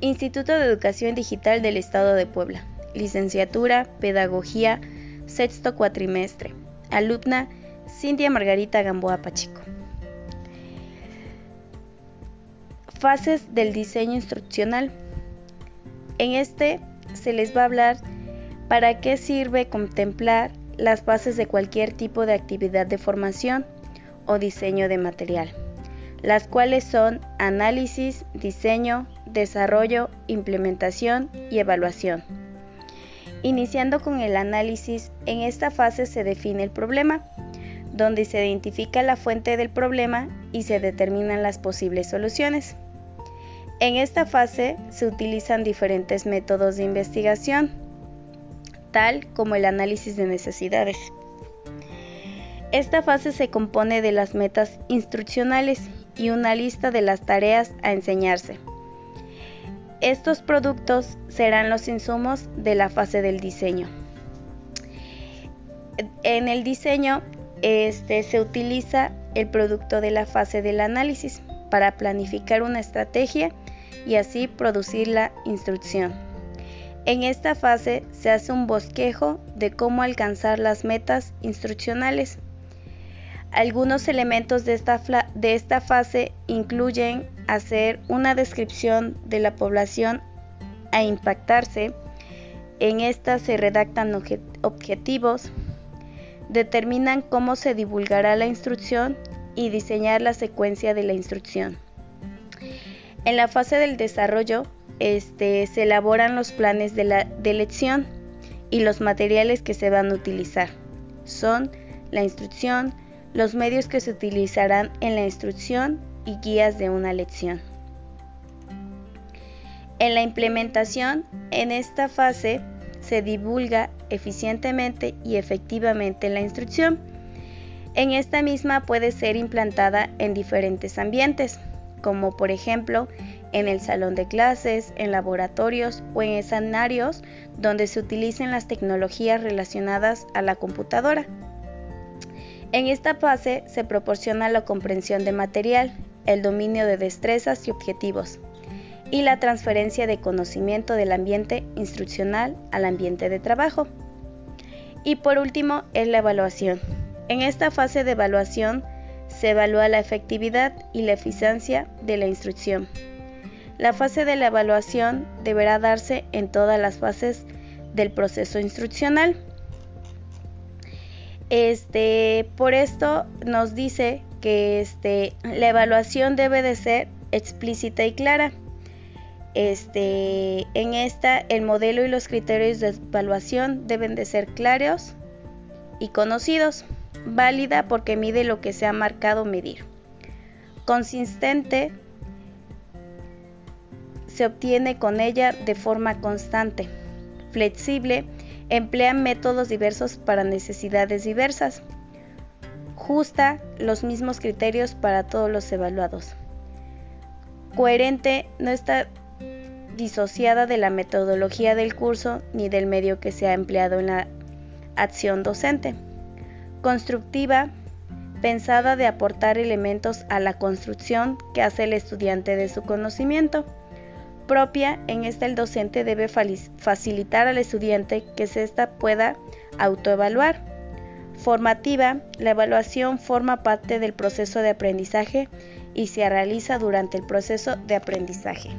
Instituto de Educación Digital del Estado de Puebla. Licenciatura, Pedagogía, sexto cuatrimestre. Alumna Cintia Margarita Gamboa Pacheco. Fases del diseño instruccional. En este se les va a hablar para qué sirve contemplar las bases de cualquier tipo de actividad de formación o diseño de material, las cuales son análisis, diseño, desarrollo, implementación y evaluación. Iniciando con el análisis, en esta fase se define el problema, donde se identifica la fuente del problema y se determinan las posibles soluciones. En esta fase se utilizan diferentes métodos de investigación, tal como el análisis de necesidades. Esta fase se compone de las metas instruccionales y una lista de las tareas a enseñarse. Estos productos serán los insumos de la fase del diseño. En el diseño este, se utiliza el producto de la fase del análisis para planificar una estrategia y así producir la instrucción. En esta fase se hace un bosquejo de cómo alcanzar las metas instruccionales. Algunos elementos de esta, de esta fase incluyen hacer una descripción de la población a impactarse. En esta se redactan objetivos, determinan cómo se divulgará la instrucción y diseñar la secuencia de la instrucción. En la fase del desarrollo este, se elaboran los planes de, la, de lección y los materiales que se van a utilizar. Son la instrucción, los medios que se utilizarán en la instrucción y guías de una lección. En la implementación, en esta fase se divulga eficientemente y efectivamente la instrucción. En esta misma puede ser implantada en diferentes ambientes, como por ejemplo en el salón de clases, en laboratorios o en escenarios donde se utilicen las tecnologías relacionadas a la computadora. En esta fase se proporciona la comprensión de material, el dominio de destrezas y objetivos, y la transferencia de conocimiento del ambiente instruccional al ambiente de trabajo. Y por último es la evaluación. En esta fase de evaluación se evalúa la efectividad y la eficiencia de la instrucción. La fase de la evaluación deberá darse en todas las fases del proceso instruccional. Este, por esto nos dice que este, la evaluación debe de ser explícita y clara. Este, en esta el modelo y los criterios de evaluación deben de ser claros y conocidos válida porque mide lo que se ha marcado medir. Consistente se obtiene con ella de forma constante. Flexible emplea métodos diversos para necesidades diversas. Justa los mismos criterios para todos los evaluados. Coherente no está disociada de la metodología del curso ni del medio que se ha empleado en la acción docente constructiva, pensada de aportar elementos a la construcción que hace el estudiante de su conocimiento. Propia, en esta el docente debe facilitar al estudiante que ésta pueda autoevaluar. Formativa, la evaluación forma parte del proceso de aprendizaje y se realiza durante el proceso de aprendizaje.